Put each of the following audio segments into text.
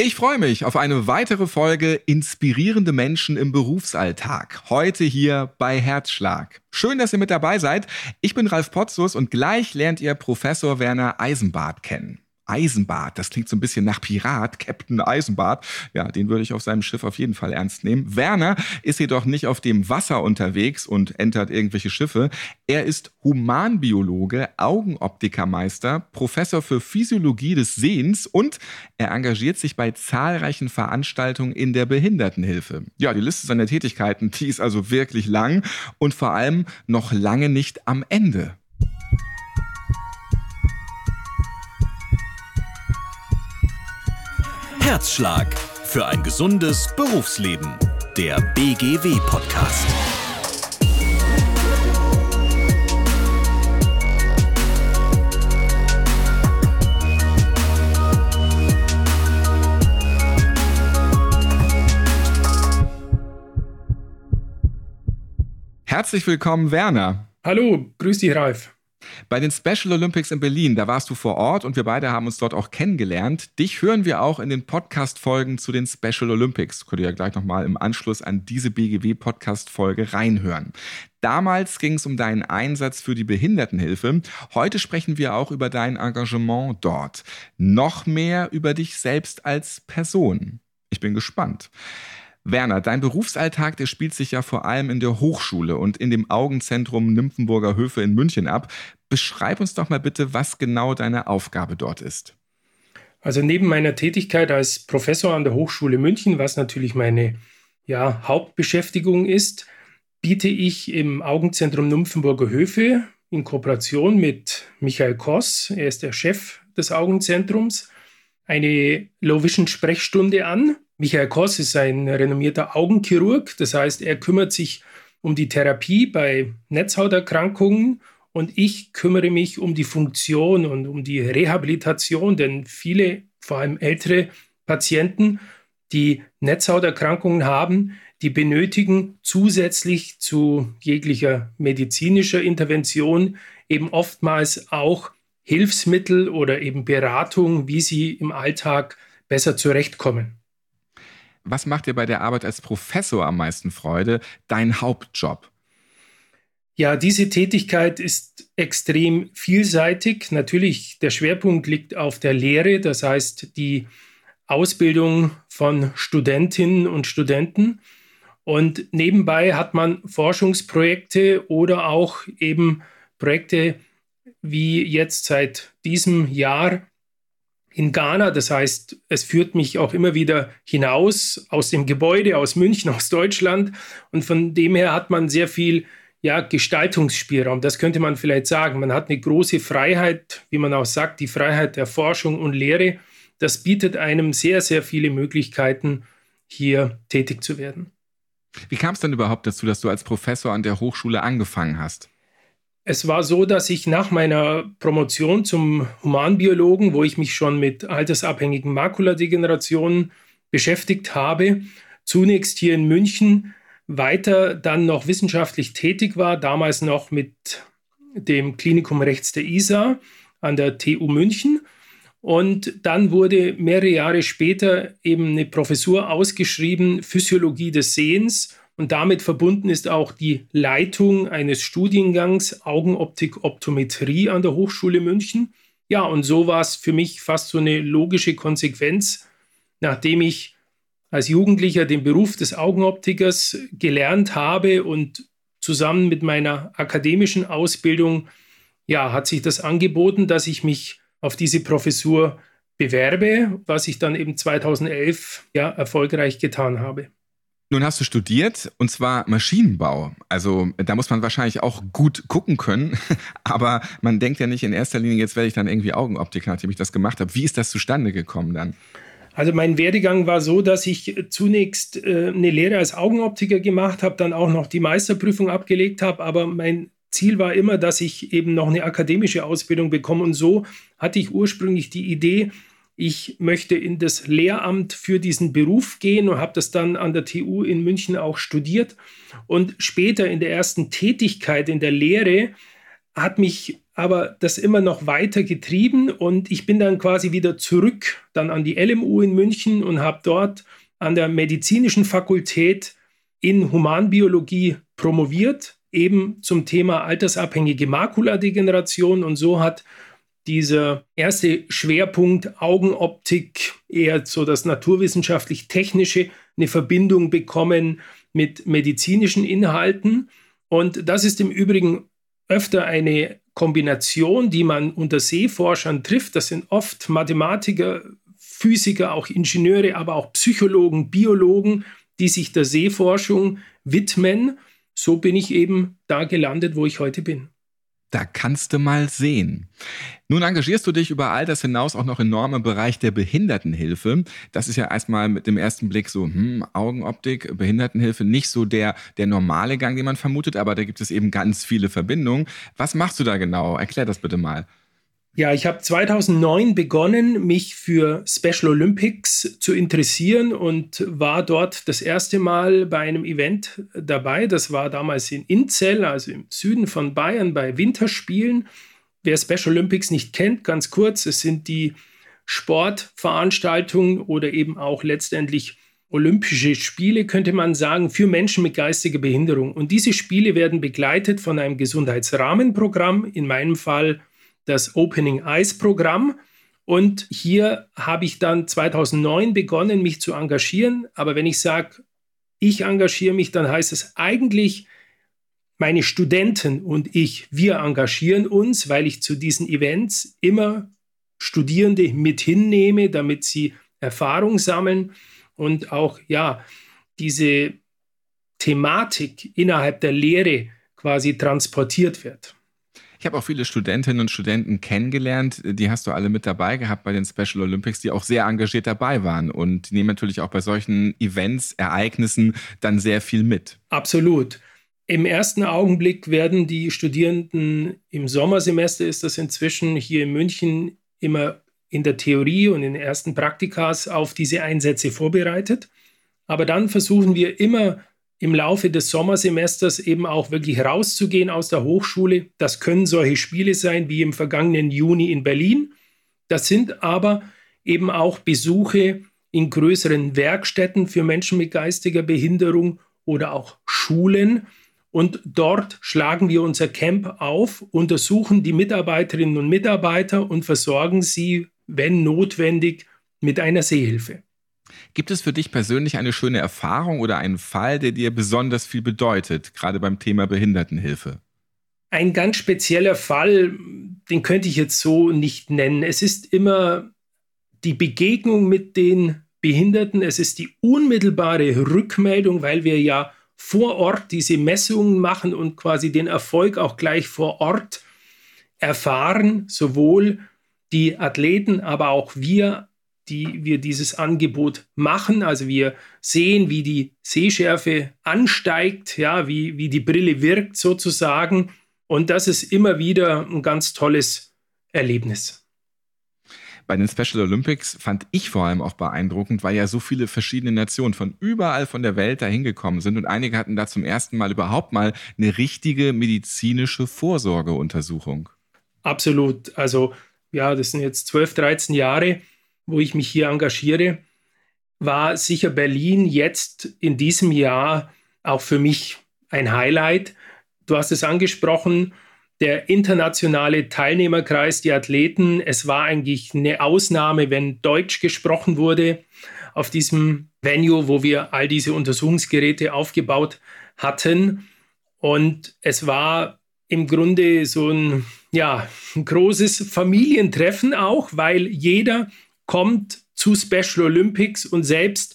Ich freue mich auf eine weitere Folge Inspirierende Menschen im Berufsalltag. Heute hier bei Herzschlag. Schön, dass ihr mit dabei seid. Ich bin Ralf Potzus und gleich lernt ihr Professor Werner Eisenbart kennen. Eisenbart. Das klingt so ein bisschen nach Pirat, Captain Eisenbart. Ja, den würde ich auf seinem Schiff auf jeden Fall ernst nehmen. Werner ist jedoch nicht auf dem Wasser unterwegs und entert irgendwelche Schiffe. Er ist Humanbiologe, Augenoptikermeister, Professor für Physiologie des Sehens und er engagiert sich bei zahlreichen Veranstaltungen in der Behindertenhilfe. Ja, die Liste seiner Tätigkeiten, die ist also wirklich lang und vor allem noch lange nicht am Ende. Herzschlag für ein gesundes Berufsleben. Der BGW-Podcast. Herzlich willkommen, Werner. Hallo, grüß dich, Ralf. Bei den Special Olympics in Berlin, da warst du vor Ort und wir beide haben uns dort auch kennengelernt. Dich hören wir auch in den Podcast-Folgen zu den Special Olympics. Könnt ihr ja gleich nochmal im Anschluss an diese BGW-Podcast-Folge reinhören. Damals ging es um deinen Einsatz für die Behindertenhilfe. Heute sprechen wir auch über dein Engagement dort. Noch mehr über dich selbst als Person. Ich bin gespannt. Werner, dein Berufsalltag, der spielt sich ja vor allem in der Hochschule und in dem Augenzentrum Nymphenburger Höfe in München ab. Beschreib uns doch mal bitte, was genau deine Aufgabe dort ist. Also neben meiner Tätigkeit als Professor an der Hochschule München, was natürlich meine ja, Hauptbeschäftigung ist, biete ich im Augenzentrum Nymphenburger Höfe in Kooperation mit Michael Koss, er ist der Chef des Augenzentrums, eine Low-Vision-Sprechstunde an Michael Koss ist ein renommierter Augenchirurg, das heißt, er kümmert sich um die Therapie bei Netzhauterkrankungen und ich kümmere mich um die Funktion und um die Rehabilitation, denn viele, vor allem ältere Patienten, die Netzhauterkrankungen haben, die benötigen zusätzlich zu jeglicher medizinischer Intervention eben oftmals auch Hilfsmittel oder eben Beratung, wie sie im Alltag besser zurechtkommen. Was macht dir bei der Arbeit als Professor am meisten Freude? Dein Hauptjob? Ja, diese Tätigkeit ist extrem vielseitig. Natürlich, der Schwerpunkt liegt auf der Lehre, das heißt die Ausbildung von Studentinnen und Studenten. Und nebenbei hat man Forschungsprojekte oder auch eben Projekte wie jetzt seit diesem Jahr in Ghana. Das heißt, es führt mich auch immer wieder hinaus aus dem Gebäude, aus München, aus Deutschland. Und von dem her hat man sehr viel ja, Gestaltungsspielraum. Das könnte man vielleicht sagen. Man hat eine große Freiheit, wie man auch sagt, die Freiheit der Forschung und Lehre. Das bietet einem sehr, sehr viele Möglichkeiten, hier tätig zu werden. Wie kam es denn überhaupt dazu, dass du als Professor an der Hochschule angefangen hast? Es war so, dass ich nach meiner Promotion zum Humanbiologen, wo ich mich schon mit altersabhängigen Makuladegenerationen beschäftigt habe, zunächst hier in München, weiter dann noch wissenschaftlich tätig war, damals noch mit dem Klinikum rechts der ISA an der TU München. Und dann wurde mehrere Jahre später eben eine Professur ausgeschrieben, Physiologie des Sehens und damit verbunden ist auch die Leitung eines Studiengangs Augenoptik-Optometrie an der Hochschule München. Ja, und so war es für mich fast so eine logische Konsequenz, nachdem ich als Jugendlicher den Beruf des Augenoptikers gelernt habe und zusammen mit meiner akademischen Ausbildung, ja, hat sich das angeboten, dass ich mich auf diese Professur bewerbe, was ich dann eben 2011 ja erfolgreich getan habe. Nun hast du studiert und zwar Maschinenbau. Also da muss man wahrscheinlich auch gut gucken können. Aber man denkt ja nicht in erster Linie, jetzt werde ich dann irgendwie Augenoptiker, nachdem ich das gemacht habe. Wie ist das zustande gekommen dann? Also mein Werdegang war so, dass ich zunächst äh, eine Lehre als Augenoptiker gemacht habe, dann auch noch die Meisterprüfung abgelegt habe. Aber mein Ziel war immer, dass ich eben noch eine akademische Ausbildung bekomme. Und so hatte ich ursprünglich die Idee, ich möchte in das Lehramt für diesen Beruf gehen und habe das dann an der TU in München auch studiert. Und später in der ersten Tätigkeit in der Lehre hat mich aber das immer noch weiter getrieben und ich bin dann quasi wieder zurück dann an die LMU in München und habe dort an der medizinischen Fakultät in Humanbiologie promoviert, eben zum Thema altersabhängige Makuladegeneration und so hat dieser erste Schwerpunkt Augenoptik, eher so das naturwissenschaftlich-technische, eine Verbindung bekommen mit medizinischen Inhalten. Und das ist im Übrigen öfter eine Kombination, die man unter Seeforschern trifft. Das sind oft Mathematiker, Physiker, auch Ingenieure, aber auch Psychologen, Biologen, die sich der Seeforschung widmen. So bin ich eben da gelandet, wo ich heute bin. Da kannst du mal sehen. Nun engagierst du dich über all das hinaus auch noch enorm im Bereich der Behindertenhilfe. Das ist ja erstmal mit dem ersten Blick so, hm, Augenoptik, Behindertenhilfe, nicht so der, der normale Gang, den man vermutet, aber da gibt es eben ganz viele Verbindungen. Was machst du da genau? Erklär das bitte mal. Ja, ich habe 2009 begonnen, mich für Special Olympics zu interessieren und war dort das erste Mal bei einem Event dabei. Das war damals in Inzell, also im Süden von Bayern, bei Winterspielen. Wer Special Olympics nicht kennt, ganz kurz, es sind die Sportveranstaltungen oder eben auch letztendlich Olympische Spiele, könnte man sagen, für Menschen mit geistiger Behinderung. Und diese Spiele werden begleitet von einem Gesundheitsrahmenprogramm, in meinem Fall das Opening Eyes Programm. Und hier habe ich dann 2009 begonnen, mich zu engagieren. Aber wenn ich sage, ich engagiere mich, dann heißt es eigentlich, meine Studenten und ich, wir engagieren uns, weil ich zu diesen Events immer Studierende mit hinnehme, damit sie Erfahrung sammeln und auch ja diese Thematik innerhalb der Lehre quasi transportiert wird. Ich habe auch viele Studentinnen und Studenten kennengelernt, die hast du alle mit dabei gehabt bei den Special Olympics, die auch sehr engagiert dabei waren und die nehmen natürlich auch bei solchen Events, Ereignissen dann sehr viel mit. Absolut. Im ersten Augenblick werden die Studierenden im Sommersemester ist das inzwischen hier in München immer in der Theorie und in den ersten Praktikas auf diese Einsätze vorbereitet. Aber dann versuchen wir immer im Laufe des Sommersemesters eben auch wirklich rauszugehen aus der Hochschule. Das können solche Spiele sein wie im vergangenen Juni in Berlin. Das sind aber eben auch Besuche in größeren Werkstätten für Menschen mit geistiger Behinderung oder auch Schulen. Und dort schlagen wir unser Camp auf, untersuchen die Mitarbeiterinnen und Mitarbeiter und versorgen sie, wenn notwendig, mit einer Sehhilfe. Gibt es für dich persönlich eine schöne Erfahrung oder einen Fall, der dir besonders viel bedeutet, gerade beim Thema Behindertenhilfe? Ein ganz spezieller Fall, den könnte ich jetzt so nicht nennen. Es ist immer die Begegnung mit den Behinderten, es ist die unmittelbare Rückmeldung, weil wir ja vor Ort diese Messungen machen und quasi den Erfolg auch gleich vor Ort erfahren, sowohl die Athleten, aber auch wir die wir dieses Angebot machen. Also wir sehen, wie die Sehschärfe ansteigt, ja, wie, wie die Brille wirkt sozusagen. Und das ist immer wieder ein ganz tolles Erlebnis. Bei den Special Olympics fand ich vor allem auch beeindruckend, weil ja so viele verschiedene Nationen von überall von der Welt dahin gekommen sind und einige hatten da zum ersten Mal überhaupt mal eine richtige medizinische Vorsorgeuntersuchung. Absolut. Also ja, das sind jetzt 12, 13 Jahre wo ich mich hier engagiere, war sicher Berlin jetzt in diesem Jahr auch für mich ein Highlight. Du hast es angesprochen, der internationale Teilnehmerkreis, die Athleten, es war eigentlich eine Ausnahme, wenn Deutsch gesprochen wurde auf diesem Venue, wo wir all diese Untersuchungsgeräte aufgebaut hatten. Und es war im Grunde so ein, ja, ein großes Familientreffen auch, weil jeder kommt zu Special Olympics und selbst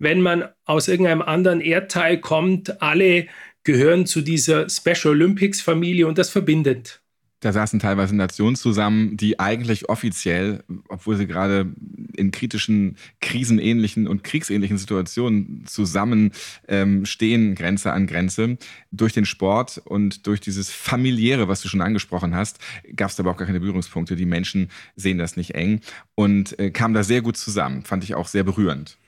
wenn man aus irgendeinem anderen Erdteil kommt, alle gehören zu dieser Special Olympics Familie und das verbindet. Da saßen teilweise Nationen zusammen, die eigentlich offiziell, obwohl sie gerade in kritischen, krisenähnlichen und kriegsähnlichen Situationen zusammenstehen, ähm, Grenze an Grenze. Durch den Sport und durch dieses familiäre, was du schon angesprochen hast, gab es aber auch gar keine Berührungspunkte. Die Menschen sehen das nicht eng und äh, kamen da sehr gut zusammen. Fand ich auch sehr berührend.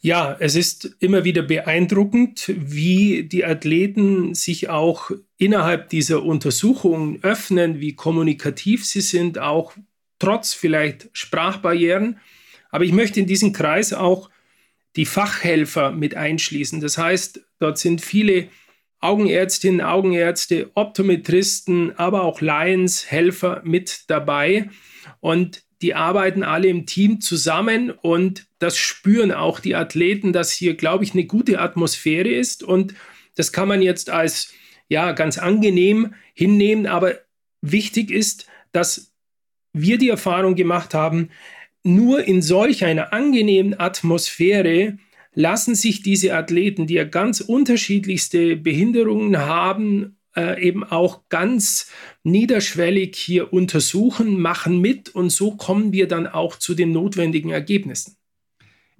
Ja, es ist immer wieder beeindruckend, wie die Athleten sich auch innerhalb dieser Untersuchungen öffnen, wie kommunikativ sie sind, auch trotz vielleicht Sprachbarrieren. Aber ich möchte in diesen Kreis auch die Fachhelfer mit einschließen. Das heißt, dort sind viele Augenärztinnen, Augenärzte, Optometristen, aber auch Lions, Helfer mit dabei. Und die arbeiten alle im Team zusammen und das spüren auch die Athleten, dass hier, glaube ich, eine gute Atmosphäre ist. Und das kann man jetzt als ja ganz angenehm hinnehmen. Aber wichtig ist, dass wir die Erfahrung gemacht haben, nur in solch einer angenehmen Atmosphäre lassen sich diese Athleten, die ja ganz unterschiedlichste Behinderungen haben, äh, eben auch ganz niederschwellig hier untersuchen, machen mit und so kommen wir dann auch zu den notwendigen Ergebnissen.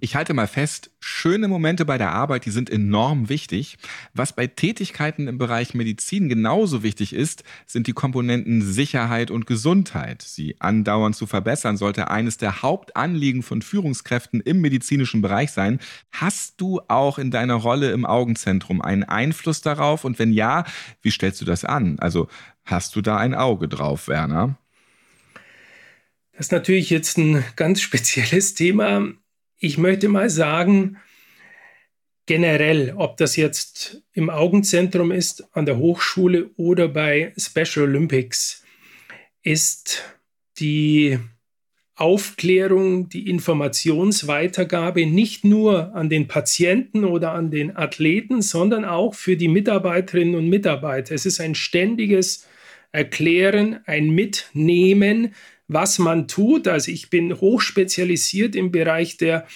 Ich halte mal fest, schöne Momente bei der Arbeit, die sind enorm wichtig. Was bei Tätigkeiten im Bereich Medizin genauso wichtig ist, sind die Komponenten Sicherheit und Gesundheit. Sie andauernd zu verbessern sollte eines der Hauptanliegen von Führungskräften im medizinischen Bereich sein. Hast du auch in deiner Rolle im Augenzentrum einen Einfluss darauf? Und wenn ja, wie stellst du das an? Also hast du da ein Auge drauf, Werner? Das ist natürlich jetzt ein ganz spezielles Thema ich möchte mal sagen, generell, ob das jetzt im Augenzentrum ist, an der Hochschule oder bei Special Olympics, ist die Aufklärung, die Informationsweitergabe nicht nur an den Patienten oder an den Athleten, sondern auch für die Mitarbeiterinnen und Mitarbeiter. Es ist ein ständiges Erklären, ein Mitnehmen, was man tut. Also ich bin hochspezialisiert im Bereich der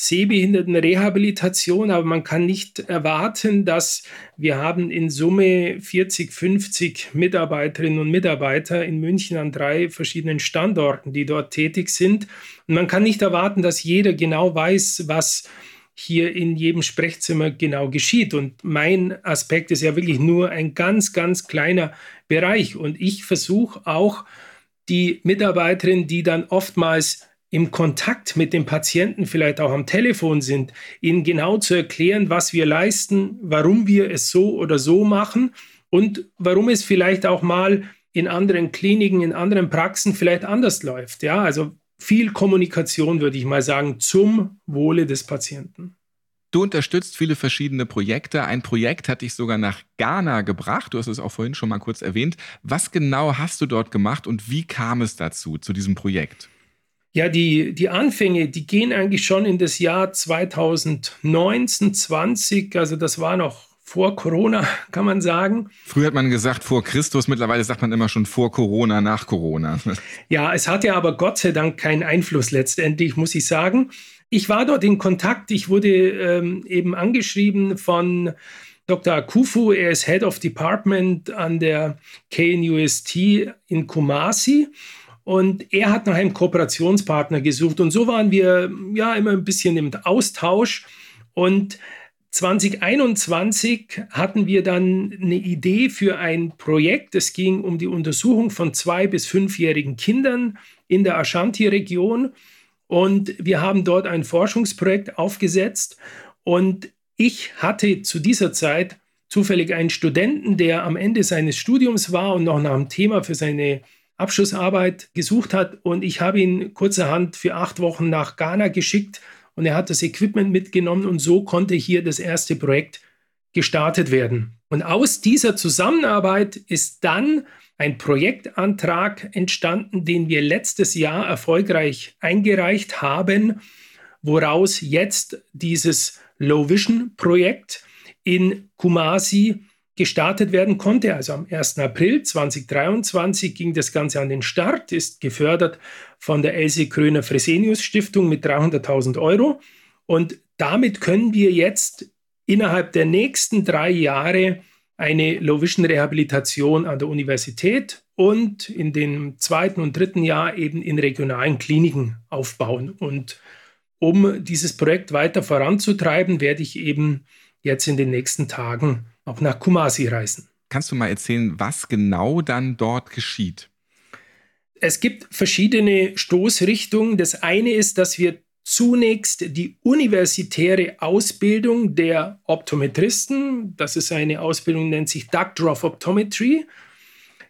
Sehbehindertenrehabilitation, aber man kann nicht erwarten, dass wir haben in Summe 40, 50 Mitarbeiterinnen und Mitarbeiter in München an drei verschiedenen Standorten, die dort tätig sind. Und man kann nicht erwarten, dass jeder genau weiß, was hier in jedem Sprechzimmer genau geschieht. Und mein Aspekt ist ja wirklich nur ein ganz, ganz kleiner Bereich. Und ich versuche auch, die Mitarbeiterin, die dann oftmals im Kontakt mit dem Patienten, vielleicht auch am Telefon sind, ihnen genau zu erklären, was wir leisten, warum wir es so oder so machen und warum es vielleicht auch mal in anderen Kliniken, in anderen Praxen vielleicht anders läuft. Ja, also viel Kommunikation, würde ich mal sagen, zum Wohle des Patienten. Du unterstützt viele verschiedene Projekte. Ein Projekt hat dich sogar nach Ghana gebracht. Du hast es auch vorhin schon mal kurz erwähnt. Was genau hast du dort gemacht und wie kam es dazu, zu diesem Projekt? Ja, die, die Anfänge, die gehen eigentlich schon in das Jahr 2019, 20. Also das war noch vor Corona, kann man sagen. Früher hat man gesagt vor Christus, mittlerweile sagt man immer schon vor Corona, nach Corona. Ja, es hat ja aber Gott sei Dank keinen Einfluss letztendlich, muss ich sagen. Ich war dort in Kontakt. Ich wurde ähm, eben angeschrieben von Dr. Akufu. Er ist Head of Department an der KNUST in Kumasi. Und er hat nach einem Kooperationspartner gesucht. Und so waren wir ja immer ein bisschen im Austausch. Und 2021 hatten wir dann eine Idee für ein Projekt. Es ging um die Untersuchung von zwei- bis fünfjährigen Kindern in der Ashanti-Region. Und wir haben dort ein Forschungsprojekt aufgesetzt. Und ich hatte zu dieser Zeit zufällig einen Studenten, der am Ende seines Studiums war und noch nach einem Thema für seine Abschlussarbeit gesucht hat. Und ich habe ihn kurzerhand für acht Wochen nach Ghana geschickt und er hat das Equipment mitgenommen und so konnte hier das erste Projekt gestartet werden. Und aus dieser Zusammenarbeit ist dann ein Projektantrag entstanden, den wir letztes Jahr erfolgreich eingereicht haben, woraus jetzt dieses Low Vision Projekt in Kumasi gestartet werden konnte. Also am 1. April 2023 ging das Ganze an den Start, ist gefördert von der Else Kröner Fresenius Stiftung mit 300.000 Euro. Und damit können wir jetzt innerhalb der nächsten drei Jahre eine Low-Vision-Rehabilitation an der Universität und in dem zweiten und dritten Jahr eben in regionalen Kliniken aufbauen. Und um dieses Projekt weiter voranzutreiben, werde ich eben jetzt in den nächsten Tagen auch nach Kumasi reisen. Kannst du mal erzählen, was genau dann dort geschieht? Es gibt verschiedene Stoßrichtungen. Das eine ist, dass wir zunächst die universitäre Ausbildung der Optometristen. Das ist eine Ausbildung, nennt sich Doctor of Optometry.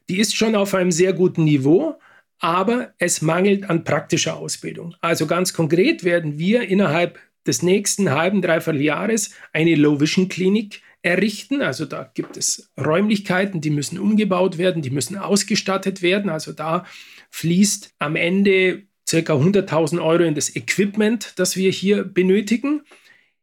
Die ist schon auf einem sehr guten Niveau, aber es mangelt an praktischer Ausbildung. Also ganz konkret werden wir innerhalb des nächsten halben, dreiviertel Jahres eine Low-Vision-Klinik errichten. Also da gibt es Räumlichkeiten, die müssen umgebaut werden, die müssen ausgestattet werden. Also da fließt am Ende ca. 100.000 Euro in das Equipment, das wir hier benötigen.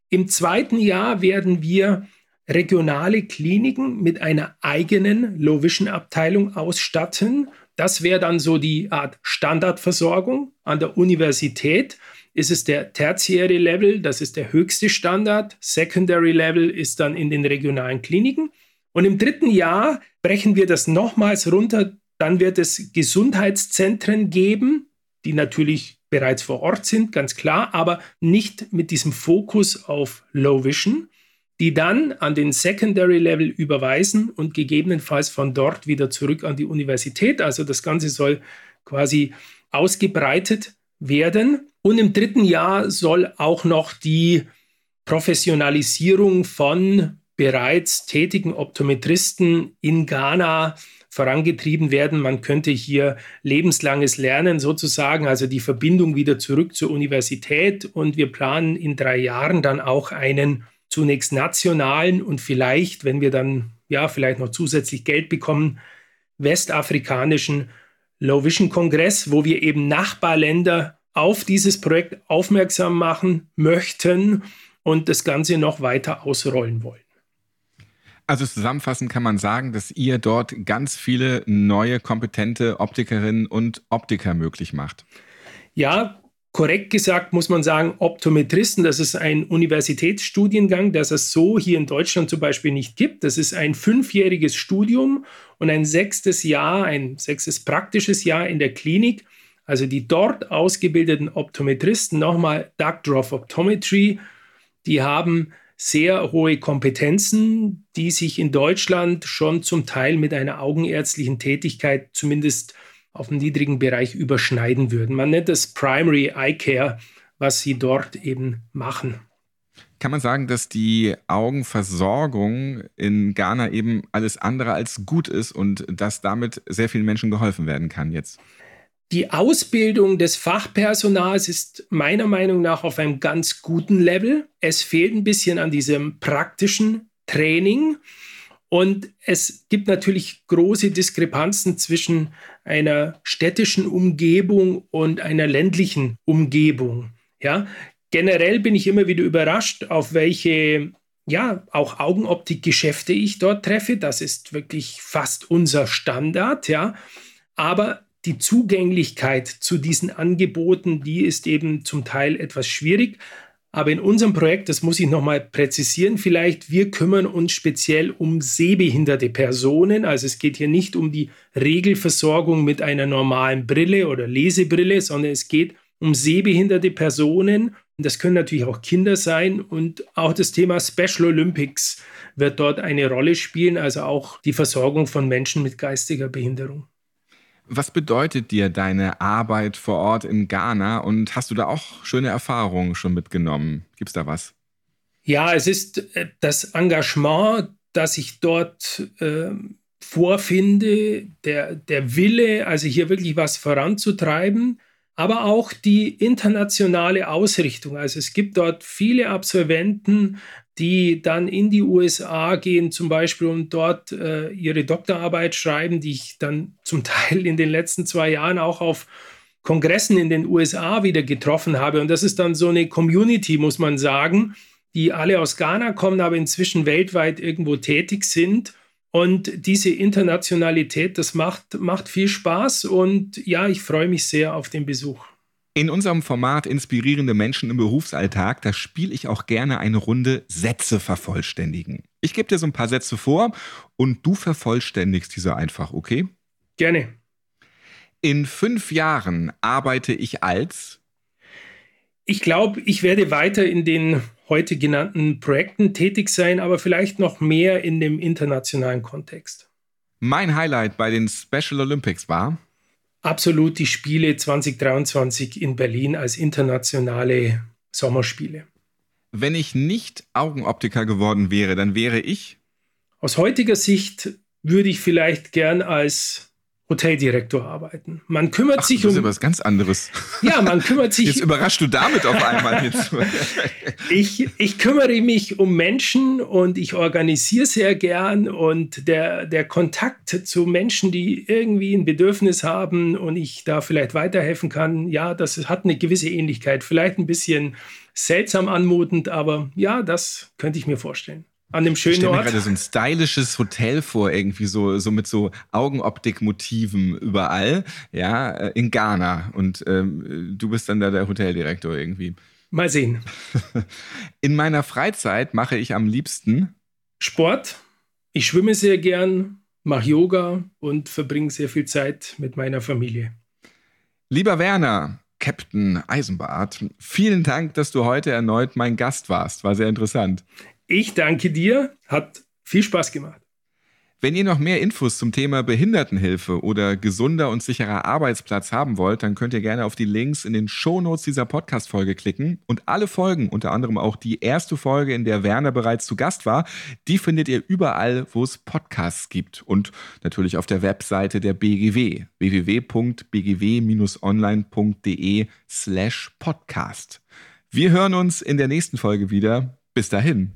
Im zweiten Jahr werden wir regionale Kliniken mit einer eigenen Low-Vision-Abteilung ausstatten. Das wäre dann so die Art Standardversorgung an der Universität ist es der Tertiary Level, das ist der höchste Standard. Secondary Level ist dann in den regionalen Kliniken. Und im dritten Jahr brechen wir das nochmals runter. Dann wird es Gesundheitszentren geben, die natürlich bereits vor Ort sind, ganz klar, aber nicht mit diesem Fokus auf Low Vision, die dann an den Secondary Level überweisen und gegebenenfalls von dort wieder zurück an die Universität. Also das Ganze soll quasi ausgebreitet werden. Und im dritten Jahr soll auch noch die Professionalisierung von bereits tätigen Optometristen in Ghana vorangetrieben werden. Man könnte hier lebenslanges Lernen sozusagen, also die Verbindung wieder zurück zur Universität. Und wir planen in drei Jahren dann auch einen zunächst nationalen und vielleicht, wenn wir dann ja vielleicht noch zusätzlich Geld bekommen, westafrikanischen Low Vision Kongress, wo wir eben Nachbarländer auf dieses Projekt aufmerksam machen möchten und das Ganze noch weiter ausrollen wollen. Also zusammenfassend kann man sagen, dass ihr dort ganz viele neue, kompetente Optikerinnen und Optiker möglich macht. Ja, korrekt gesagt muss man sagen, Optometristen, das ist ein Universitätsstudiengang, das es so hier in Deutschland zum Beispiel nicht gibt. Das ist ein fünfjähriges Studium und ein sechstes Jahr, ein sechstes praktisches Jahr in der Klinik. Also die dort ausgebildeten Optometristen, nochmal Doctor of Optometry, die haben sehr hohe Kompetenzen, die sich in Deutschland schon zum Teil mit einer augenärztlichen Tätigkeit zumindest auf dem niedrigen Bereich überschneiden würden. Man nennt das Primary Eye Care, was sie dort eben machen. Kann man sagen, dass die Augenversorgung in Ghana eben alles andere als gut ist und dass damit sehr vielen Menschen geholfen werden kann jetzt? Die Ausbildung des Fachpersonals ist meiner Meinung nach auf einem ganz guten Level. Es fehlt ein bisschen an diesem praktischen Training. Und es gibt natürlich große Diskrepanzen zwischen einer städtischen Umgebung und einer ländlichen Umgebung. Ja, generell bin ich immer wieder überrascht, auf welche ja, auch Augenoptikgeschäfte ich dort treffe. Das ist wirklich fast unser Standard, ja. Aber die Zugänglichkeit zu diesen Angeboten, die ist eben zum Teil etwas schwierig. Aber in unserem Projekt, das muss ich nochmal präzisieren, vielleicht, wir kümmern uns speziell um sehbehinderte Personen. Also es geht hier nicht um die Regelversorgung mit einer normalen Brille oder Lesebrille, sondern es geht um sehbehinderte Personen. Das können natürlich auch Kinder sein und auch das Thema Special Olympics wird dort eine Rolle spielen, also auch die Versorgung von Menschen mit geistiger Behinderung. Was bedeutet dir deine Arbeit vor Ort in Ghana und hast du da auch schöne Erfahrungen schon mitgenommen? Gibt es da was? Ja, es ist äh, das Engagement, das ich dort äh, vorfinde, der, der Wille, also hier wirklich was voranzutreiben aber auch die internationale Ausrichtung. Also es gibt dort viele Absolventen, die dann in die USA gehen zum Beispiel und dort äh, ihre Doktorarbeit schreiben, die ich dann zum Teil in den letzten zwei Jahren auch auf Kongressen in den USA wieder getroffen habe. Und das ist dann so eine Community, muss man sagen, die alle aus Ghana kommen, aber inzwischen weltweit irgendwo tätig sind und diese Internationalität, das macht, macht viel Spaß und ja, ich freue mich sehr auf den Besuch. In unserem Format Inspirierende Menschen im Berufsalltag, da spiele ich auch gerne eine Runde Sätze vervollständigen. Ich gebe dir so ein paar Sätze vor und du vervollständigst diese einfach, okay? Gerne. In fünf Jahren arbeite ich als. Ich glaube, ich werde weiter in den heute genannten Projekten tätig sein, aber vielleicht noch mehr in dem internationalen Kontext. Mein Highlight bei den Special Olympics war? Absolut die Spiele 2023 in Berlin als internationale Sommerspiele. Wenn ich nicht Augenoptiker geworden wäre, dann wäre ich? Aus heutiger Sicht würde ich vielleicht gern als Hoteldirektor arbeiten. Man kümmert Ach, sich das um. ist aber was ganz anderes. Ja, man kümmert sich. Jetzt überraschst du damit auf einmal. Jetzt. ich, ich kümmere mich um Menschen und ich organisiere sehr gern und der, der Kontakt zu Menschen, die irgendwie ein Bedürfnis haben und ich da vielleicht weiterhelfen kann, ja, das hat eine gewisse Ähnlichkeit. Vielleicht ein bisschen seltsam anmutend, aber ja, das könnte ich mir vorstellen an dem schönen ich stell Ort. mir gerade so ein stylisches Hotel vor, irgendwie so, so mit so Augenoptik-Motiven überall, ja, äh, in Ghana. Und ähm, du bist dann da der Hoteldirektor irgendwie. Mal sehen. In meiner Freizeit mache ich am liebsten Sport. Ich schwimme sehr gern, mache Yoga und verbringe sehr viel Zeit mit meiner Familie. Lieber Werner, Captain Eisenbart, vielen Dank, dass du heute erneut mein Gast warst. War sehr interessant. Ich danke dir, hat viel Spaß gemacht. Wenn ihr noch mehr Infos zum Thema Behindertenhilfe oder gesunder und sicherer Arbeitsplatz haben wollt, dann könnt ihr gerne auf die Links in den Shownotes dieser Podcast-Folge klicken. Und alle Folgen, unter anderem auch die erste Folge, in der Werner bereits zu Gast war, die findet ihr überall, wo es Podcasts gibt. Und natürlich auf der Webseite der BGW, www.bgw-online.de slash podcast. Wir hören uns in der nächsten Folge wieder. Bis dahin.